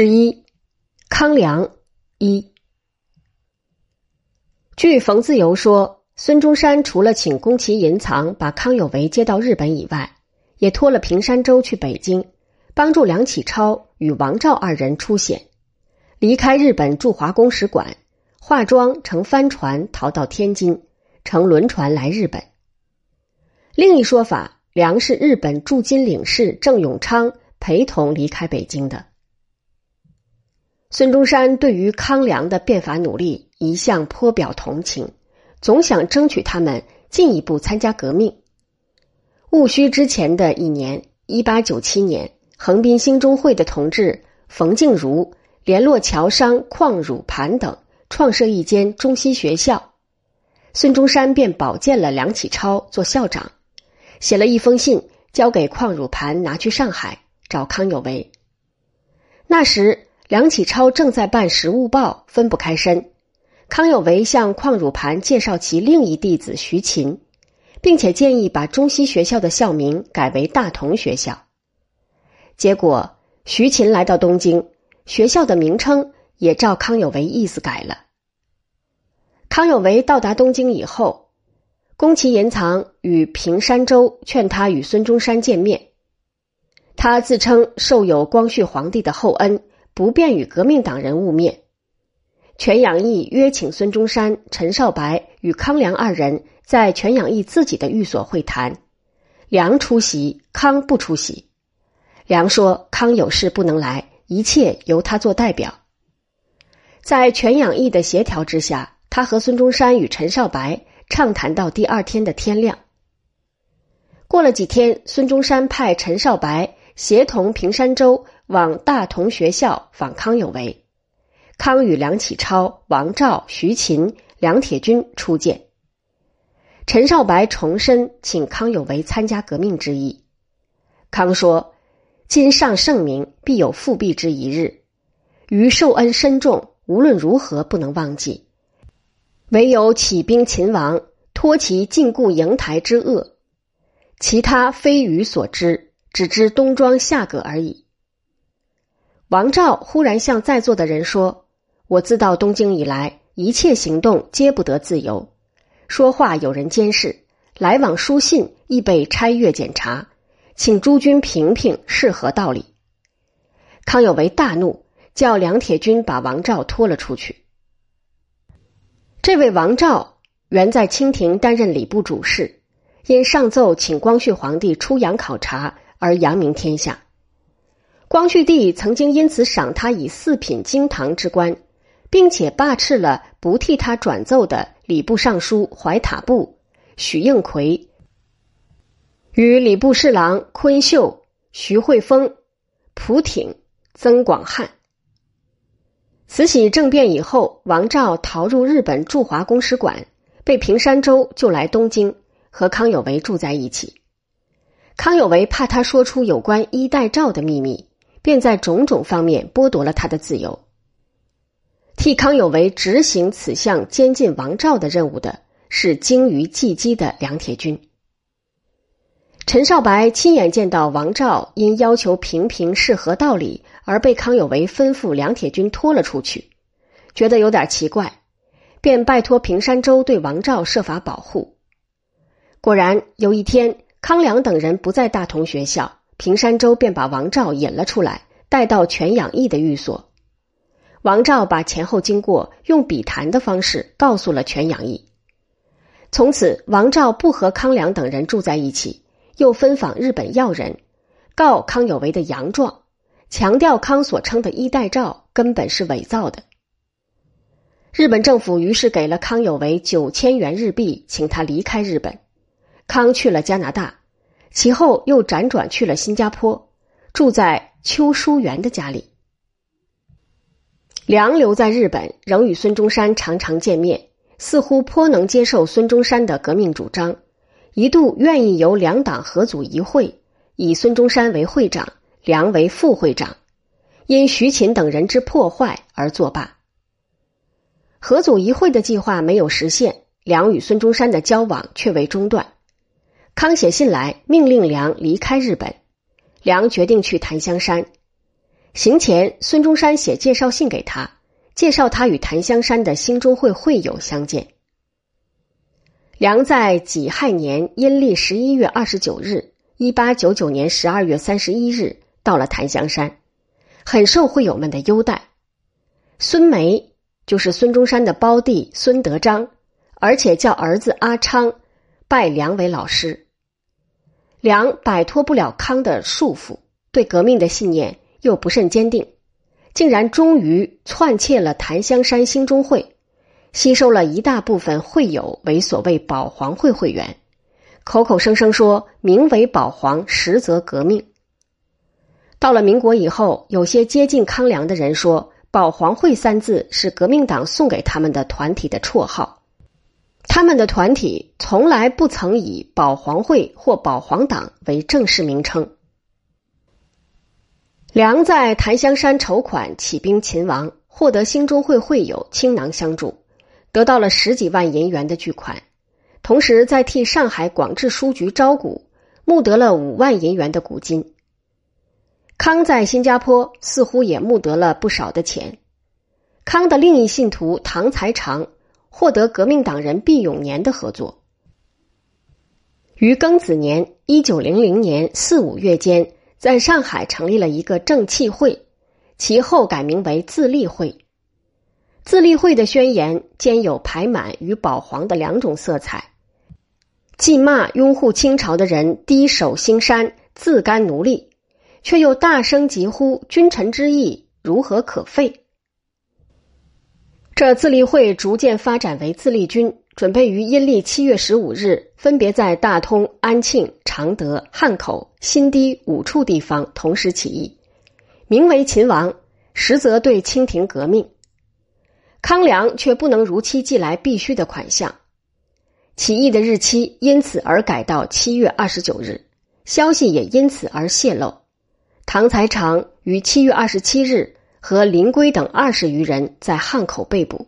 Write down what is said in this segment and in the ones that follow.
十一，康梁一。据冯自由说，孙中山除了请宫崎银藏把康有为接到日本以外，也托了平山周去北京，帮助梁启超与王照二人出险，离开日本驻华公使馆，化妆乘帆船逃到天津，乘轮船来日本。另一说法，梁是日本驻金领事郑永昌陪同离开北京的。孙中山对于康梁的变法努力一向颇表同情，总想争取他们进一步参加革命。戊戌之前的一年，一八九七年，横滨兴中会的同志冯静茹联络侨商邝汝盘等，创设一间中西学校。孙中山便保荐了梁启超做校长，写了一封信交给邝汝盘，拿去上海找康有为。那时。梁启超正在办《时务报》，分不开身。康有为向邝汝盘介绍其另一弟子徐勤，并且建议把中西学校的校名改为大同学校。结果，徐勤来到东京，学校的名称也照康有为意思改了。康有为到达东京以后，宫崎延藏与平山周劝他与孙中山见面，他自称受有光绪皇帝的厚恩。不便与革命党人晤面，全养义约请孙中山、陈少白与康梁二人在全养义自己的寓所会谈。梁出席，康不出席。梁说：“康有事不能来，一切由他做代表。”在全养义的协调之下，他和孙中山与陈少白畅谈到第二天的天亮。过了几天，孙中山派陈少白协同平山州。往大同学校访康有为，康与梁启超、王照、徐勤、梁铁军初见。陈少白重申请康有为参加革命之意。康说：“今上圣明，必有复辟之一日。余受恩深重，无论如何不能忘记。唯有起兵秦王，托其禁锢瀛台之恶，其他非余所知，只知东庄下葛而已。”王照忽然向在座的人说：“我自到东京以来，一切行动皆不得自由，说话有人监视，来往书信亦被拆阅检查，请诸君评评是何道理。”康有为大怒，叫梁铁军把王照拖了出去。这位王照原在清廷担任礼部主事，因上奏请光绪皇帝出洋考察而扬名天下。光绪帝曾经因此赏他以四品京堂之官，并且罢斥了不替他转奏的礼部尚书怀塔部许应奎与礼部侍郎昆秀、徐汇丰、蒲挺、曾广汉。慈禧政变以后，王照逃入日本驻华公使馆，被平山州就来东京，和康有为住在一起。康有为怕他说出有关衣带诏的秘密。便在种种方面剥夺了他的自由。替康有为执行此项监禁王照的任务的是精于计机的梁铁军。陈少白亲眼见到王照因要求平平是何道理而被康有为吩咐梁铁军拖了出去，觉得有点奇怪，便拜托平山州对王照设法保护。果然有一天，康梁等人不在大同学校。平山周便把王照引了出来，带到全养义的寓所。王照把前后经过用笔谈的方式告诉了全养义。从此，王照不和康梁等人住在一起，又分访日本要人，告康有为的洋状，强调康所称的衣带诏根本是伪造的。日本政府于是给了康有为九千元日币，请他离开日本。康去了加拿大。其后又辗转去了新加坡，住在邱淑媛的家里。梁留在日本，仍与孙中山常常见面，似乎颇能接受孙中山的革命主张，一度愿意由两党合组一会，以孙中山为会长，梁为副会长，因徐勤等人之破坏而作罢。合组一会的计划没有实现，梁与孙中山的交往却未中断。康写信来，命令梁离开日本。梁决定去檀香山。行前，孙中山写介绍信给他，介绍他与檀香山的兴中会会友相见。梁在己亥年阴历十一月二十九日（一八九九年十二月三十一日）到了檀香山，很受会友们的优待。孙梅就是孙中山的胞弟孙德章，而且叫儿子阿昌，拜梁为老师。梁摆脱不了康的束缚，对革命的信念又不甚坚定，竟然终于篡窃了檀香山兴中会，吸收了一大部分会友为所谓保皇会会员，口口声声说名为保皇，实则革命。到了民国以后，有些接近康梁的人说“保皇会”三字是革命党送给他们的团体的绰号。他们的团体从来不曾以保皇会或保皇党为正式名称。梁在檀香山筹款起兵秦王，获得兴中会会友倾囊相助，得到了十几万银元的巨款，同时在替上海广治书局招股，募得了五万银元的股金。康在新加坡似乎也募得了不少的钱。康的另一信徒唐才常。获得革命党人毕永年的合作，于庚子年（一九零零年）四五月间，在上海成立了一个正气会，其后改名为自立会。自立会的宣言兼有排满与保皇的两种色彩，既骂拥护清朝的人低首兴山、自甘奴隶，却又大声疾呼君臣之义如何可废。这自立会逐渐发展为自立军，准备于阴历七月十五日，分别在大通、安庆、常德、汉口、新堤五处地方同时起义，名为秦王，实则对清廷革命。康梁却不能如期寄来必须的款项，起义的日期因此而改到七月二十九日，消息也因此而泄露。唐才常于七月二十七日。和林圭等二十余人在汉口被捕。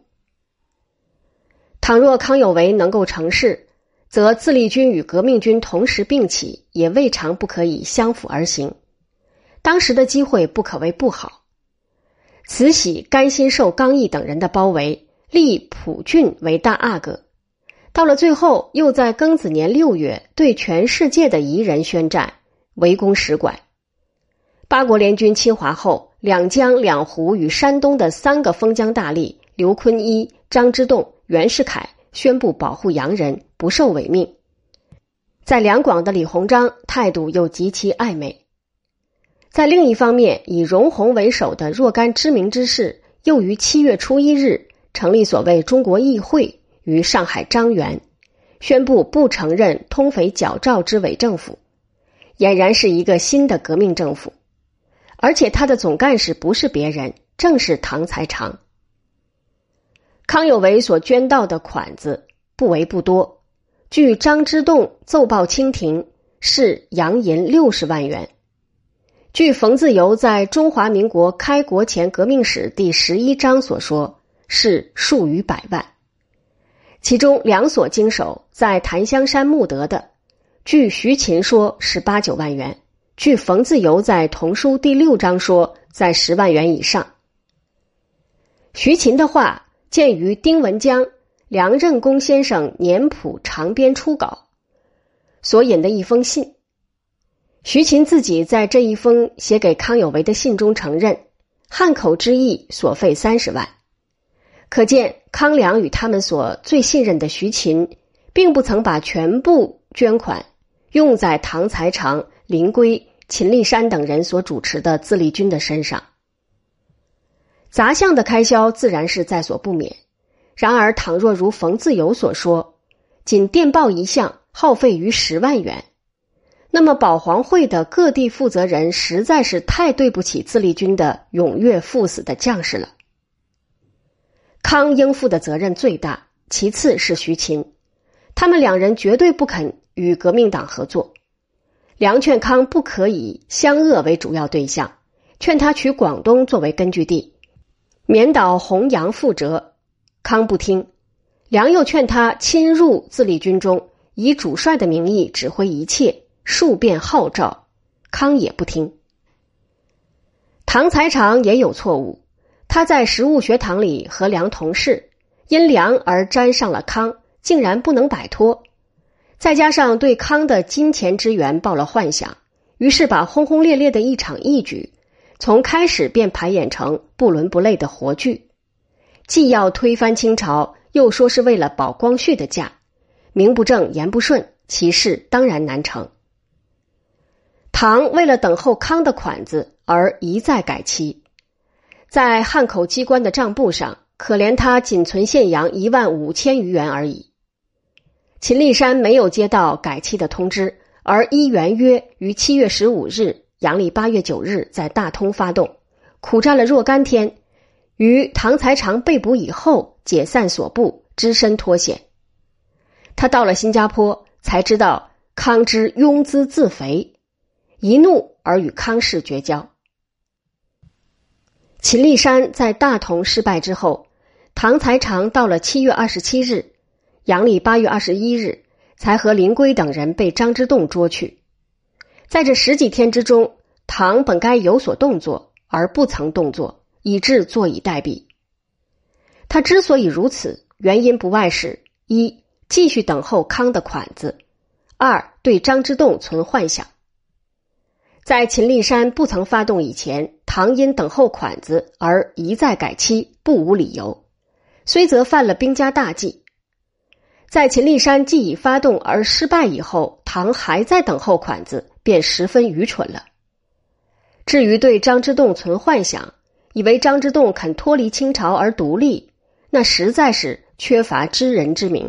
倘若康有为能够成事，则自立军与革命军同时并起，也未尝不可以相辅而行。当时的机会不可谓不好。慈禧甘心受刚毅等人的包围，立普俊为大阿哥。到了最后，又在庚子年六月对全世界的彝人宣战，围攻使馆。八国联军侵华后。两江两湖与山东的三个封疆大吏刘坤一、张之洞、袁世凯宣布保护洋人，不受违命。在两广的李鸿章态度又极其暧昧。在另一方面，以容闳为首的若干知名之士，又于七月初一日成立所谓中国议会，于上海张园，宣布不承认通匪矫诏之伪政府，俨然是一个新的革命政府。而且他的总干事不是别人，正是唐才常。康有为所捐到的款子不为不多，据张之洞奏报清廷是洋银六十万元，据冯自由在《中华民国开国前革命史》第十一章所说是数余百万，其中两所经手在檀香山募得的，据徐勤说是八九万元。据冯自由在《童书》第六章说，在十万元以上。徐勤的话见于丁文江、梁任公先生年谱长编初稿所引的一封信。徐勤自己在这一封写给康有为的信中承认，汉口之役所费三十万。可见康梁与他们所最信任的徐勤，并不曾把全部捐款用在唐才常、林圭。秦立山等人所主持的自立军的身上，杂项的开销自然是在所不免。然而，倘若如冯自由所说，仅电报一项耗费于十万元，那么保皇会的各地负责人实在是太对不起自立军的踊跃赴死的将士了。康应付的责任最大，其次是徐勤，他们两人绝对不肯与革命党合作。梁劝康不可以湘鄂为主要对象，劝他取广东作为根据地，免导弘扬覆辙。康不听，梁又劝他侵入自立军中，以主帅的名义指挥一切，数遍号召，康也不听。唐才常也有错误，他在实物学堂里和梁同事，因梁而沾上了康，竟然不能摆脱。再加上对康的金钱之源抱了幻想，于是把轰轰烈烈的一场义举，从开始便排演成不伦不类的活剧，既要推翻清朝，又说是为了保光绪的驾，名不正言不顺，其事当然难成。唐为了等候康的款子而一再改期，在汉口机关的账簿上，可怜他仅存现洋一万五千余元而已。秦立山没有接到改期的通知，而依原约于七月十五日（阳历八月九日）在大通发动，苦战了若干天，于唐才常被捕以后解散所部，只身脱险。他到了新加坡，才知道康之庸资自肥。一怒而与康氏绝交。秦立山在大同失败之后，唐才常到了七月二十七日，阳历八月二十一日，才和林圭等人被张之洞捉去。在这十几天之中，唐本该有所动作，而不曾动作，以致坐以待毙。他之所以如此，原因不外是：一、继续等候康的款子；二、对张之洞存幻想。在秦立山不曾发动以前，唐因等候款子而一再改期，不无理由。虽则犯了兵家大忌。在秦立山既已发动而失败以后，唐还在等候款子，便十分愚蠢了。至于对张之洞存幻想，以为张之洞肯脱离清朝而独立，那实在是缺乏知人之明。